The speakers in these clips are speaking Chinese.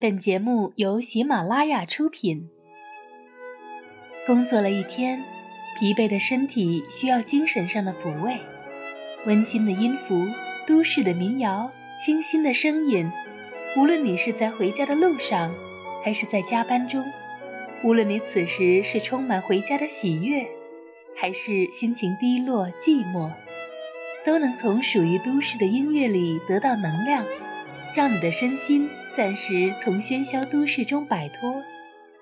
本节目由喜马拉雅出品。工作了一天，疲惫的身体需要精神上的抚慰。温馨的音符，都市的民谣，清新的声音。无论你是在回家的路上，还是在加班中；无论你此时是充满回家的喜悦，还是心情低落寂寞，都能从属于都市的音乐里得到能量，让你的身心。暂时从喧嚣都市中摆脱，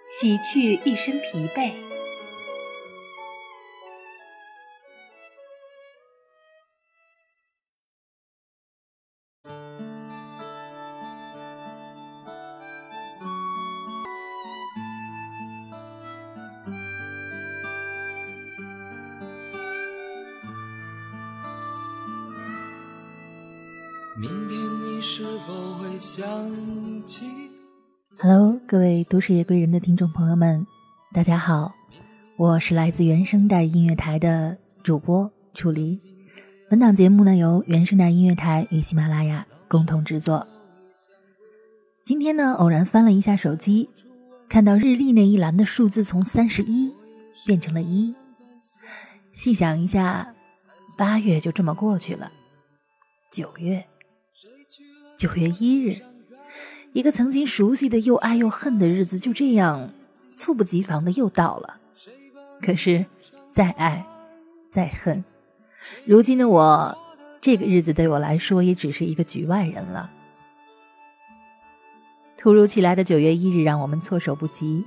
洗去一身疲惫。？Hello，各位都市夜归人的听众朋友们，大家好，我是来自原声带音乐台的主播楚离。本档节目呢由原声带音乐台与喜马拉雅共同制作。今天呢偶然翻了一下手机，看到日历那一栏的数字从三十一变成了一，细想一下，八月就这么过去了，九月。九月一日，一个曾经熟悉的又爱又恨的日子就这样猝不及防的又到了。可是，再爱，再恨，如今的我，这个日子对我来说也只是一个局外人了。突如其来的九月一日让我们措手不及。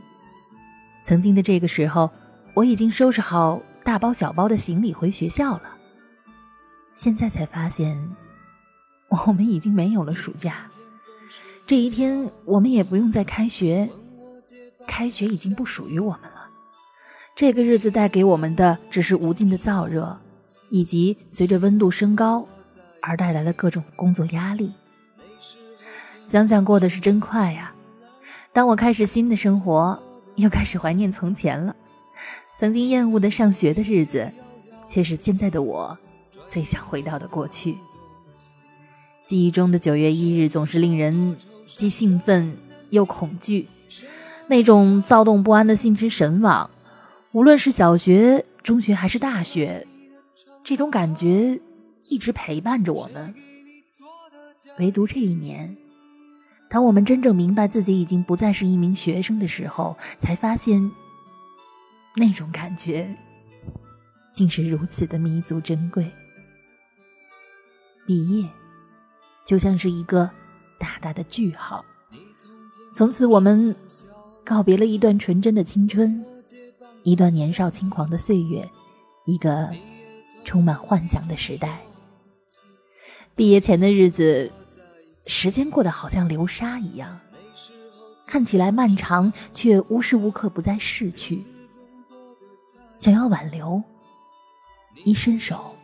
曾经的这个时候，我已经收拾好大包小包的行李回学校了。现在才发现。我们已经没有了暑假，这一天我们也不用再开学，开学已经不属于我们了。这个日子带给我们的只是无尽的燥热，以及随着温度升高而带来的各种工作压力。想想过的是真快呀！当我开始新的生活，又开始怀念从前了。曾经厌恶的上学的日子，却是现在的我最想回到的过去。记忆中的九月一日总是令人既兴奋又恐惧，那种躁动不安的心驰神往，无论是小学、中学还是大学，这种感觉一直陪伴着我们。唯独这一年，当我们真正明白自己已经不再是一名学生的时候，才发现那种感觉竟是如此的弥足珍贵。毕业。就像是一个大大的句号，从此我们告别了一段纯真的青春，一段年少轻狂的岁月，一个充满幻想的时代。毕业前的日子，时间过得好像流沙一样，看起来漫长，却无时无刻不在逝去。想要挽留，一伸手，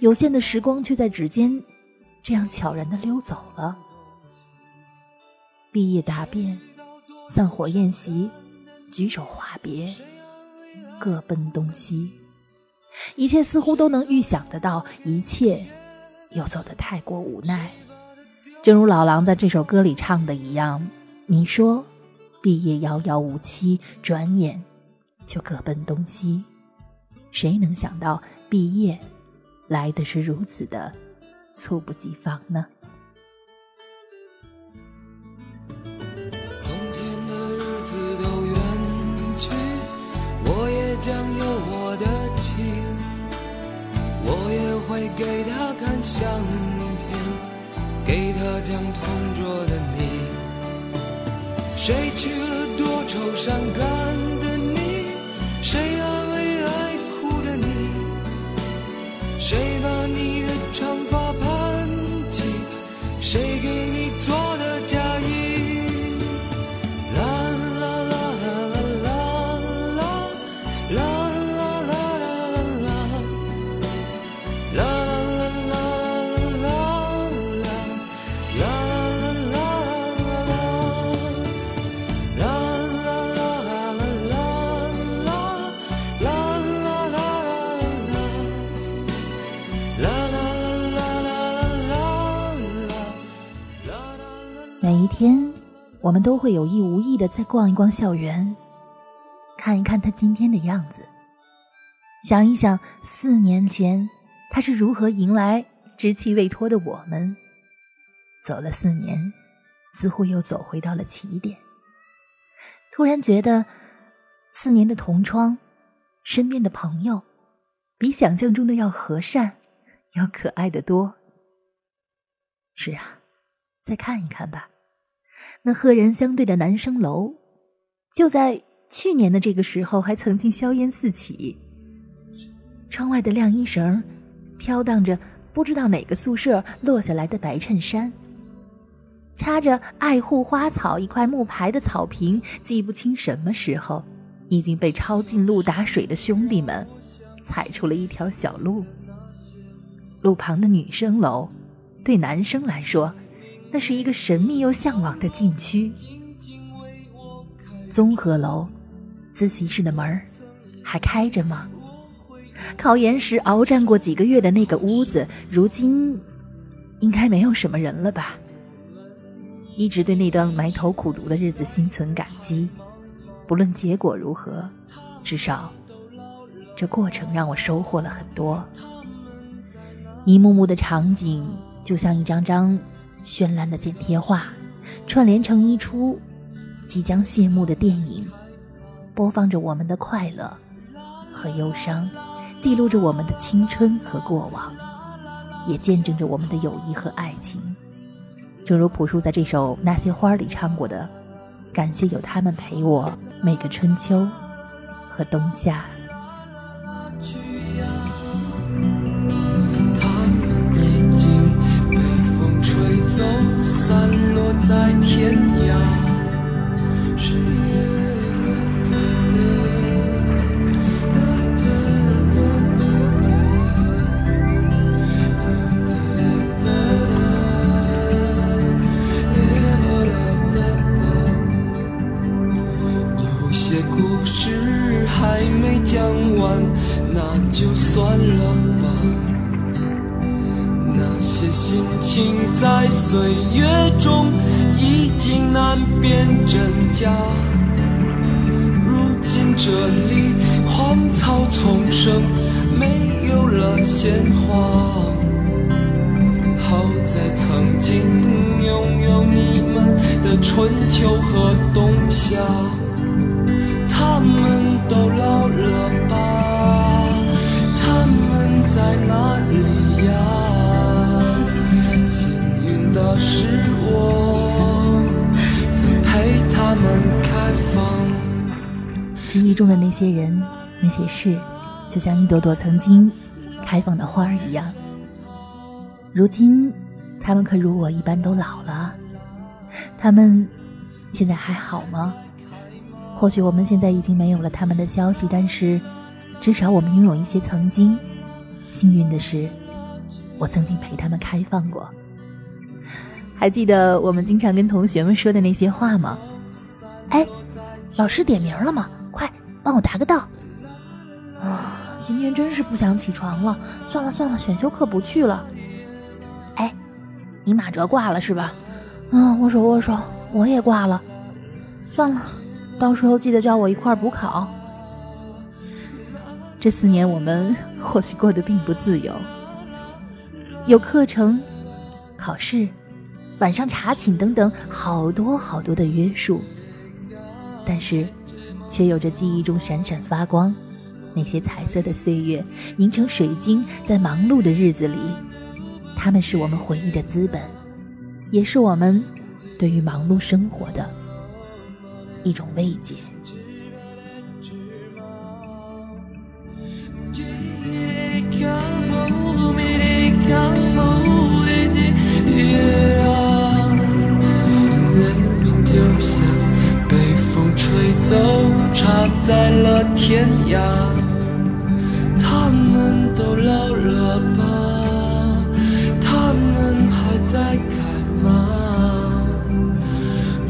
有限的时光却在指尖。这样悄然的溜走了。毕业答辩、散伙宴席、举手话别，各奔东西，一切似乎都能预想得到，一切又走得太过无奈。正如老狼在这首歌里唱的一样：“你说毕业遥遥无期，转眼就各奔东西。谁能想到毕业来的是如此的？”猝不及防呢。想。每一天我们都会有意无意的再逛一逛校园，看一看他今天的样子，想一想四年前他是如何迎来稚气未脱的我们。走了四年，似乎又走回到了起点。突然觉得，四年的同窗，身边的朋友，比想象中的要和善，要可爱的多。是啊，再看一看吧，那赫然相对的男生楼，就在去年的这个时候，还曾经硝烟四起。窗外的晾衣绳，飘荡着不知道哪个宿舍落下来的白衬衫。插着“爱护花草”一块木牌的草坪，记不清什么时候已经被抄近路打水的兄弟们踩出了一条小路。路旁的女生楼，对男生来说，那是一个神秘又向往的禁区。综合楼，自习室的门还开着吗？考研时鏖战过几个月的那个屋子，如今应该没有什么人了吧？一直对那段埋头苦读的日子心存感激，不论结果如何，至少这过程让我收获了很多。一幕幕的场景就像一张张绚烂的剪贴画，串联成一出即将谢幕的电影，播放着我们的快乐和忧伤，记录着我们的青春和过往，也见证着我们的友谊和爱情。正如朴树在这首《那些花》里唱过的：“感谢有他们陪我每个春秋和冬夏。”记忆中的那些人、那些事，就像一朵朵曾经开放的花儿一样。如今，他们可如我一般都老了。他们现在还好吗？或许我们现在已经没有了他们的消息，但是至少我们拥有一些曾经。幸运的是，我曾经陪他们开放过。还记得我们经常跟同学们说的那些话吗？哎，老师点名了吗？帮我答个到。啊，今天真是不想起床了。算了算了，选修课不去了。哎，你马哲挂了是吧？啊，握手握手，我也挂了。算了，到时候记得叫我一块补考。这四年我们或许过得并不自由，有课程、考试。晚上查寝等等，好多好多的约束，但是，却有着记忆中闪闪发光，那些彩色的岁月凝成水晶，在忙碌的日子里，他们是我们回忆的资本，也是我们对于忙碌生活的一种慰藉。在了天涯，他们都老了吧？他们还在干嘛？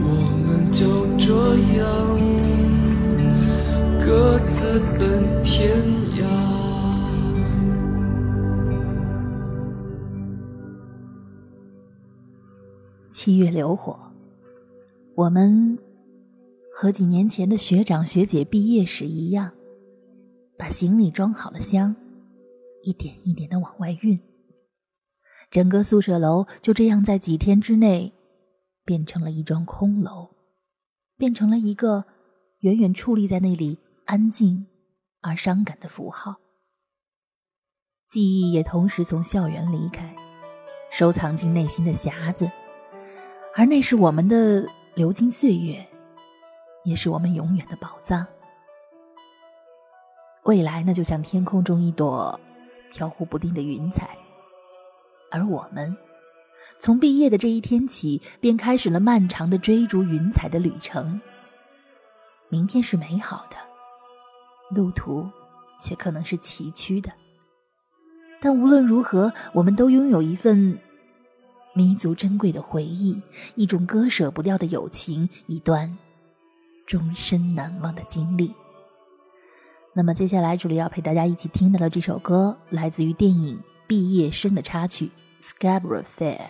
我们就这样各自奔天涯。七月流火，我们和几年前的学长学姐毕业时一样，把行李装好了箱，一点一点的往外运。整个宿舍楼就这样在几天之内，变成了一幢空楼，变成了一个远远矗立在那里安静而伤感的符号。记忆也同时从校园离开，收藏进内心的匣子，而那是我们的流金岁月，也是我们永远的宝藏。未来那，就像天空中一朵飘忽不定的云彩。而我们，从毕业的这一天起，便开始了漫长的追逐云彩的旅程。明天是美好的，路途却可能是崎岖的。但无论如何，我们都拥有一份弥足珍贵的回忆，一种割舍不掉的友情，一段终身难忘的经历。那么，接下来，助理要陪大家一起听到的这首歌，来自于电影《毕业生》的插曲。Scarborough Fair.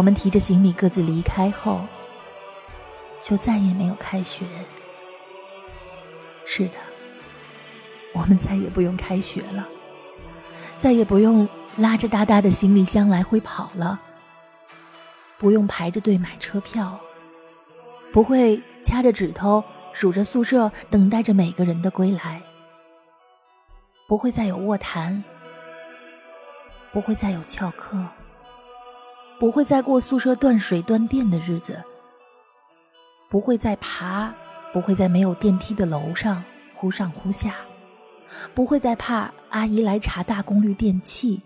我们提着行李各自离开后，就再也没有开学。是的，我们再也不用开学了，再也不用拉着大大的行李箱来回跑了，不用排着队买车票，不会掐着指头数着宿舍，等待着每个人的归来，不会再有卧谈，不会再有翘课。不会再过宿舍断水断电的日子，不会再爬，不会在没有电梯的楼上忽上忽下，不会再怕阿姨来查大功率电器，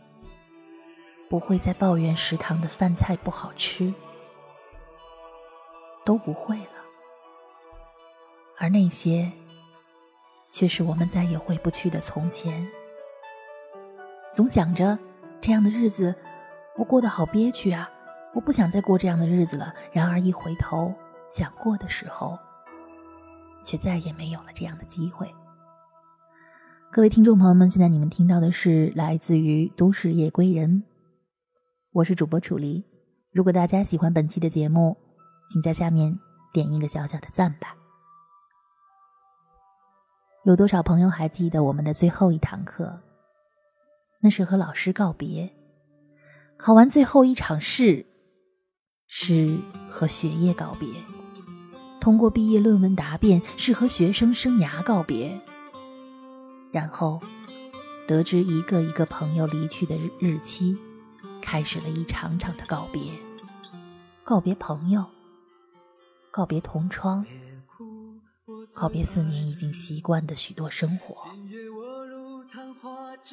不会再抱怨食堂的饭菜不好吃，都不会了。而那些，却是我们再也回不去的从前。总想着这样的日子。我过得好憋屈啊！我不想再过这样的日子了。然而一回头想过的时候，却再也没有了这样的机会。各位听众朋友们，现在你们听到的是来自于《都市夜归人》，我是主播楚离。如果大家喜欢本期的节目，请在下面点一个小小的赞吧。有多少朋友还记得我们的最后一堂课？那是和老师告别。考完最后一场试，是和学业告别；通过毕业论文答辩，是和学生生涯告别。然后，得知一个一个朋友离去的日日期，开始了一场场的告别，告别朋友，告别同窗，告别四年已经习惯的许多生活，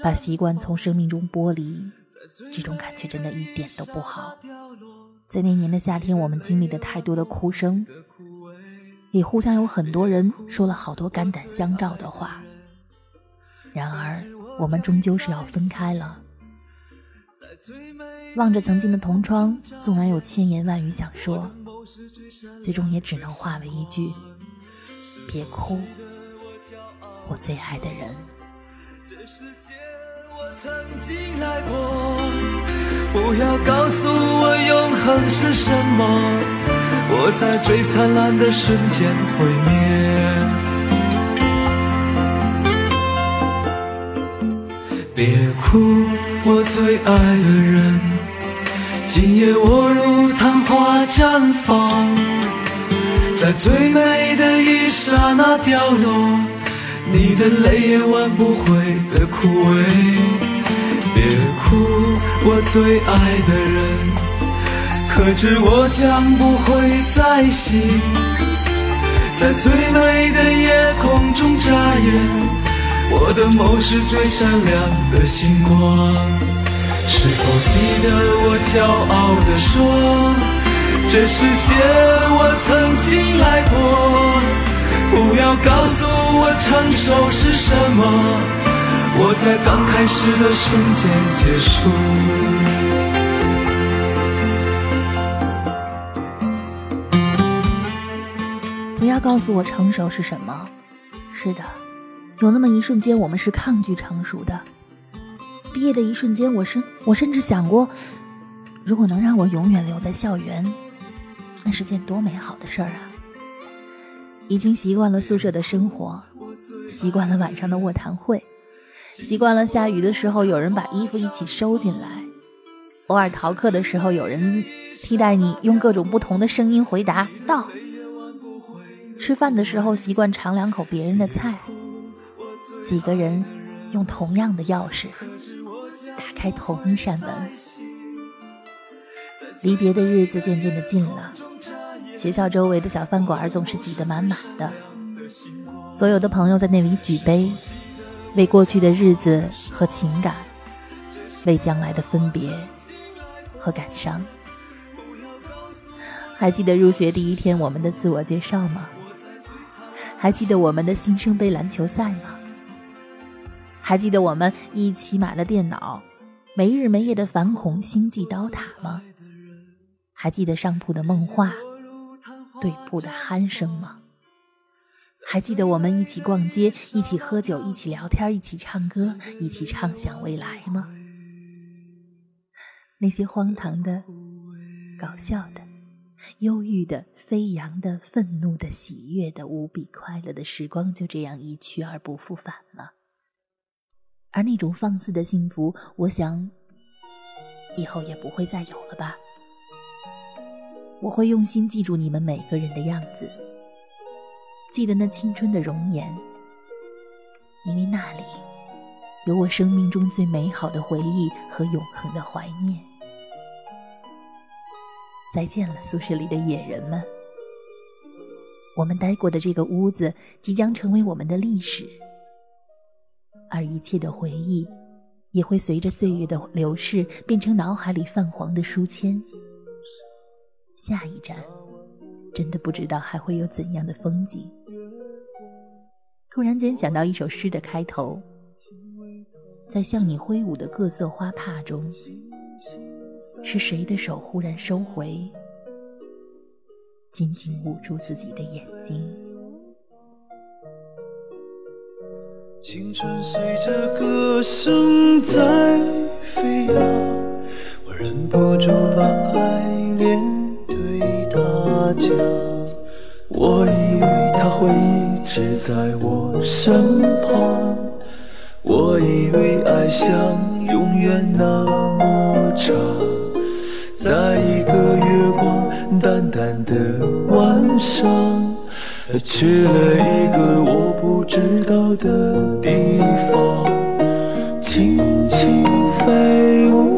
把习惯从生命中剥离，这种感觉真的一点都不好。在那年的夏天，我们经历了太多的哭声，也互相有很多人说了好多肝胆相照的话。然而，我们终究是要分开了。望着曾经的同窗，纵然有千言万语想说，最终也只能化为一句：“别哭，我最爱的人。”我曾经来过不要告诉我永恒是什么，我在最灿烂的瞬间毁灭。别哭，我最爱的人，今夜我如昙花绽放，在最美的一刹那凋落，你的泪也挽不回的枯萎。别哭。我最爱的人，可知我将不会再醒，在最美的夜空中眨眼，我的梦是最闪亮的星光。是否记得我骄傲地说，这世界我曾经来过？不要告诉我成熟是什么。我在刚开始的瞬间结束。不要告诉我成熟是什么。是的，有那么一瞬间，我们是抗拒成熟的。毕业的一瞬间，我甚我甚至想过，如果能让我永远留在校园，那是件多美好的事儿啊！已经习惯了宿舍的生活，习惯了晚上的卧谈会。习惯了下雨的时候有人把衣服一起收进来，偶尔逃课的时候有人替代你用各种不同的声音回答到。吃饭的时候习惯尝两口别人的菜，几个人用同样的钥匙打开同一扇门。离别的日子渐渐的近了，学校周围的小饭馆总是挤得满满的，所有的朋友在那里举杯。为过去的日子和情感，为将来的分别和感伤。还记得入学第一天我们的自我介绍吗？还记得我们的新生杯篮球赛吗？还记得我们一起买了电脑，没日没夜的反恐星际刀塔吗？还记得上铺的梦话，对铺的鼾声吗？还记得我们一起逛街，一起喝酒，一起聊天，一起唱歌，一起畅想未来吗？那些荒唐的、搞笑的、忧郁的、飞扬的、愤怒的、喜悦的、无比快乐的时光，就这样一去而不复返了。而那种放肆的幸福，我想，以后也不会再有了吧。我会用心记住你们每个人的样子。记得那青春的容颜，因为那里有我生命中最美好的回忆和永恒的怀念。再见了，宿舍里的野人们。我们待过的这个屋子即将成为我们的历史，而一切的回忆也会随着岁月的流逝变成脑海里泛黄的书签。下一站。真的不知道还会有怎样的风景。突然间想到一首诗的开头，在向你挥舞的各色花帕中，是谁的手忽然收回，紧紧捂住自己的眼睛？青春随着歌声在飞扬，我忍不住把爱恋。他讲，我以为他会一直在我身旁，我以为爱像永远那么长，在一个月光淡淡的晚上，去了一个我不知道的地方，轻轻飞舞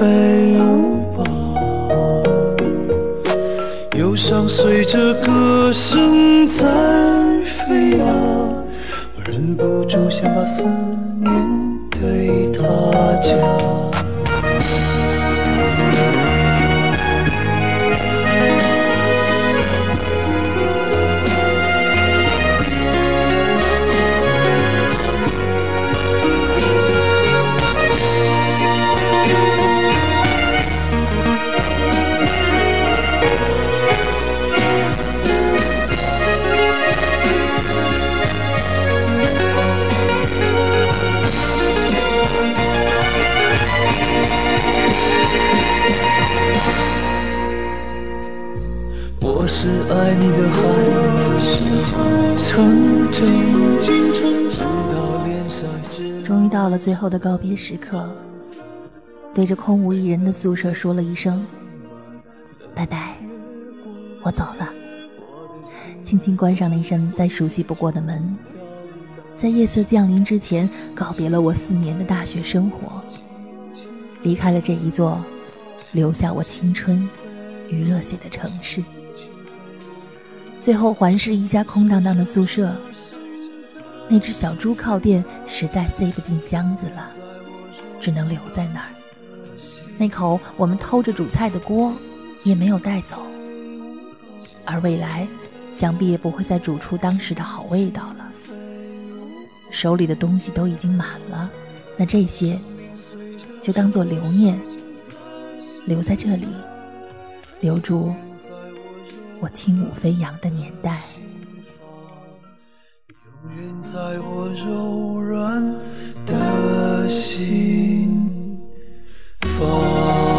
飞舞吧，忧伤随着歌声在飞扬，我忍不住想把思念是爱你的孩子，成真，直到脸上终于到了最后的告别时刻，对着空无一人的宿舍说了一声“拜拜”，我走了，轻轻关上那扇再熟悉不过的门，在夜色降临之前，告别了我四年的大学生活，离开了这一座留下我青春与热血的城市。最后环视一下空荡荡的宿舍，那只小猪靠垫实在塞不进箱子了，只能留在那儿。那口我们偷着煮菜的锅也没有带走，而未来想必也不会再煮出当时的好味道了。手里的东西都已经满了，那这些就当做留念，留在这里，留住。我轻舞飞扬的年代，永远在我柔软的心房。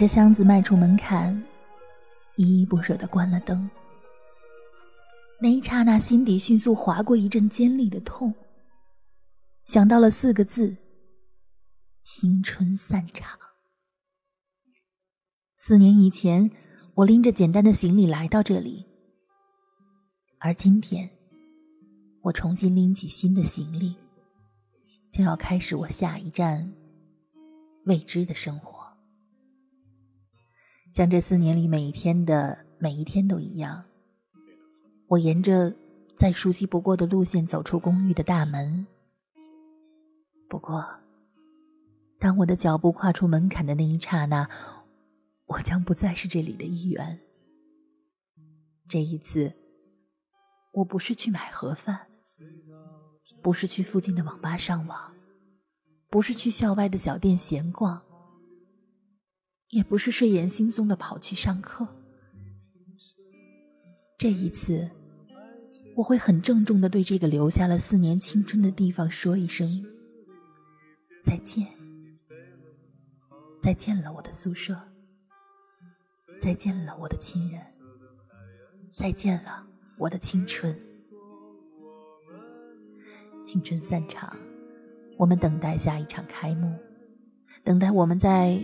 着箱子迈出门槛，依依不舍地关了灯。那一刹那，心底迅速划过一阵尖利的痛。想到了四个字：青春散场。四年以前，我拎着简单的行李来到这里，而今天，我重新拎起新的行李，就要开始我下一站未知的生活。像这四年里每一天的每一天都一样，我沿着再熟悉不过的路线走出公寓的大门。不过，当我的脚步跨出门槛的那一刹那，我将不再是这里的一员。这一次，我不是去买盒饭，不是去附近的网吧上网，不是去校外的小店闲逛。也不是睡眼惺忪的跑去上课。这一次，我会很郑重的对这个留下了四年青春的地方说一声再见。再见了，我的宿舍。再见了，我的亲人。再见了，我的青春。青春散场，我们等待下一场开幕，等待我们在。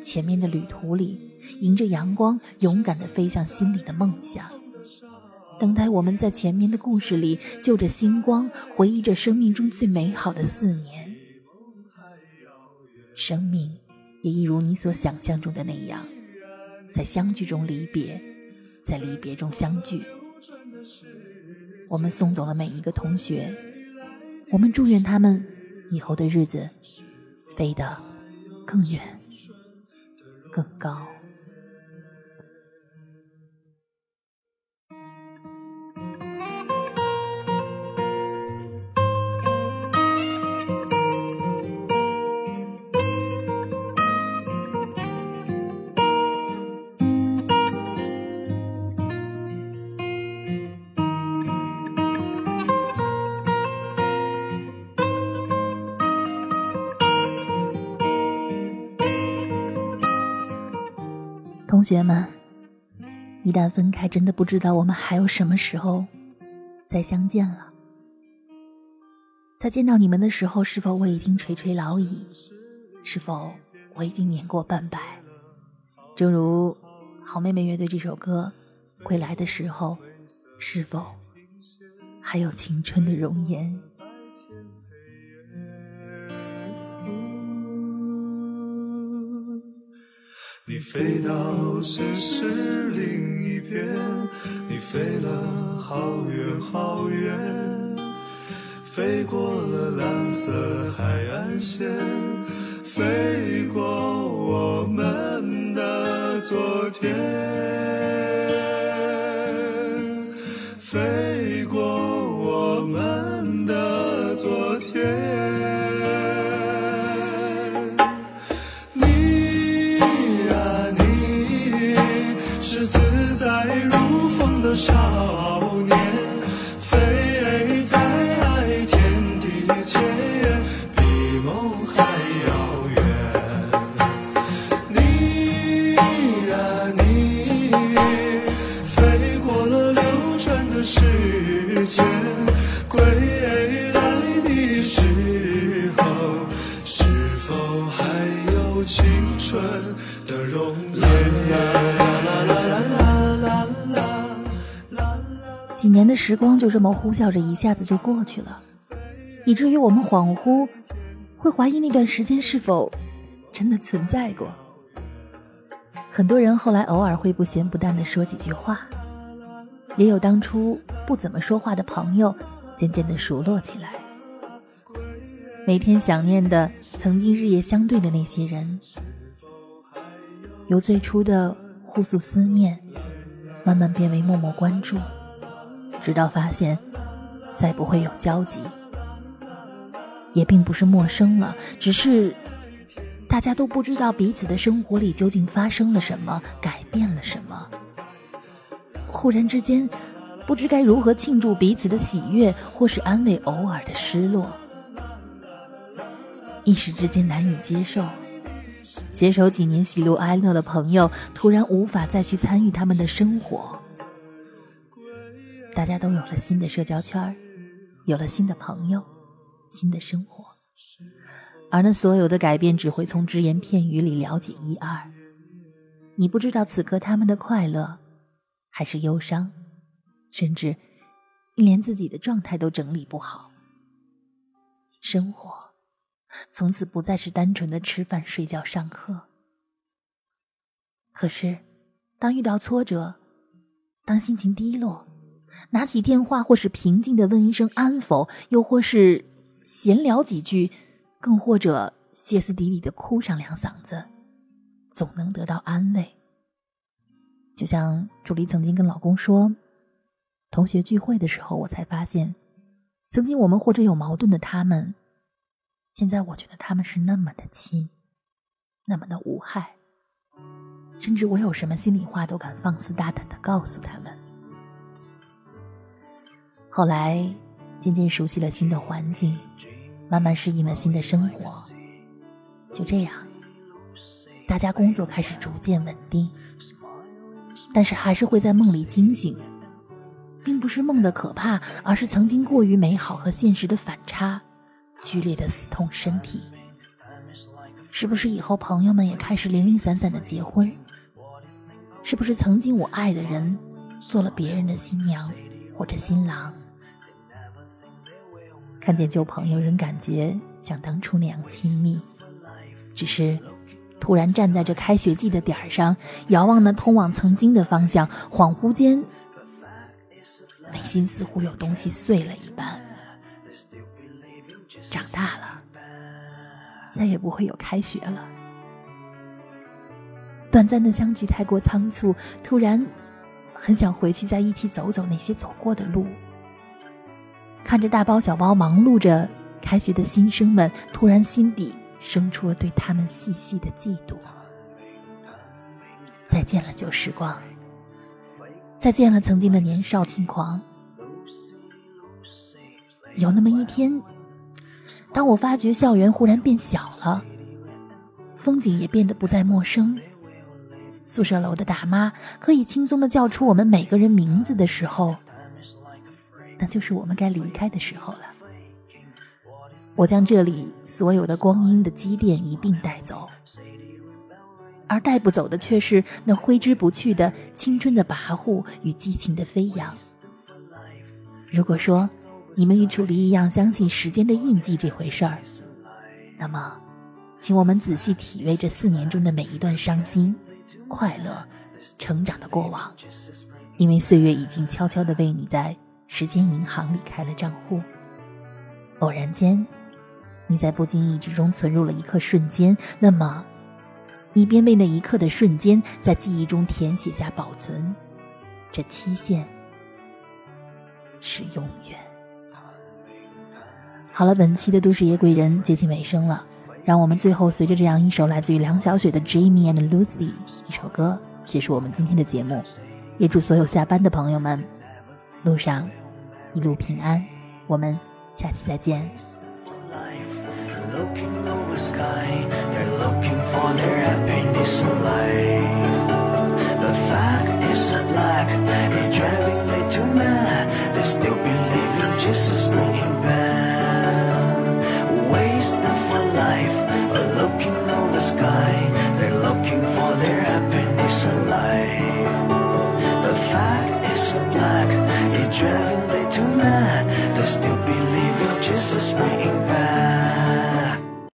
前面的旅途里，迎着阳光，勇敢地飞向心里的梦想。等待我们在前面的故事里，就着星光，回忆着生命中最美好的四年。生命也一如你所想象中的那样，在相聚中离别，在离别中相聚。我们送走了每一个同学，我们祝愿他们以后的日子飞得更远。更高。学们，一旦分开，真的不知道我们还有什么时候再相见了。在见到你们的时候，是否我已经垂垂老矣？是否我已经年过半百？正如好妹妹乐队这首歌《归来的时候》，是否还有青春的容颜？你飞到现实另一边，你飞了好远好远，飞过了蓝色海岸线，飞过我们的昨天，少年，飞在天地间，比梦还遥远。你啊你，飞过了流转的时间，的时光就这么呼啸着，一下子就过去了，以至于我们恍惚会怀疑那段时间是否真的存在过。很多人后来偶尔会不咸不淡的说几句话，也有当初不怎么说话的朋友，渐渐的熟络起来。每天想念的，曾经日夜相对的那些人，由最初的互诉思念，慢慢变为默默关注。直到发现再不会有交集，也并不是陌生了，只是大家都不知道彼此的生活里究竟发生了什么，改变了什么。忽然之间，不知该如何庆祝彼此的喜悦，或是安慰偶尔的失落，一时之间难以接受。携手几年喜怒哀乐的朋友，突然无法再去参与他们的生活。大家都有了新的社交圈儿，有了新的朋友，新的生活，而那所有的改变只会从只言片语里了解一二。你不知道此刻他们的快乐，还是忧伤，甚至你连自己的状态都整理不好。生活从此不再是单纯的吃饭、睡觉、上课。可是，当遇到挫折，当心情低落，拿起电话，或是平静的问一声安否，又或是闲聊几句，更或者歇斯底里的哭上两嗓子，总能得到安慰。就像朱莉曾经跟老公说：“同学聚会的时候，我才发现，曾经我们或者有矛盾的他们，现在我觉得他们是那么的亲，那么的无害，甚至我有什么心里话都敢放肆大胆的告诉他们。”后来，渐渐熟悉了新的环境，慢慢适应了新的生活。就这样，大家工作开始逐渐稳定，但是还是会在梦里惊醒，并不是梦的可怕，而是曾经过于美好和现实的反差，剧烈的死痛身体。是不是以后朋友们也开始零零散散的结婚？是不是曾经我爱的人，做了别人的新娘或者新郎？看见旧朋友，仍感觉像当初那样亲密。只是，突然站在这开学季的点儿上，遥望那通往曾经的方向，恍惚间，内心似乎有东西碎了一般。长大了，再也不会有开学了。短暂的相聚太过仓促，突然，很想回去再一起走走那些走过的路。看着大包小包忙碌着开学的新生们，突然心底生出了对他们细细的嫉妒。再见了旧时光，再见了曾经的年少轻狂。有那么一天，当我发觉校园忽然变小了，风景也变得不再陌生，宿舍楼的大妈可以轻松的叫出我们每个人名字的时候，那就是我们该离开的时候了。我将这里所有的光阴的积淀一并带走，而带不走的却是那挥之不去的青春的跋扈与激情的飞扬。如果说你们与楚离一样相信时间的印记这回事儿，那么，请我们仔细体味这四年中的每一段伤心、快乐、成长的过往，因为岁月已经悄悄地为你在时间银行里开了账户。偶然间。你在不经意之中存入了一刻瞬间，那么，你便为那一刻的瞬间在记忆中填写下保存，这期限是永远。好了，本期的都市夜归人接近尾声了，让我们最后随着这样一首来自于梁小雪的《Jamie and Lucy》一首歌结束我们今天的节目，也祝所有下班的朋友们路上一路平安，我们下期再见。looking is bringing back. bad?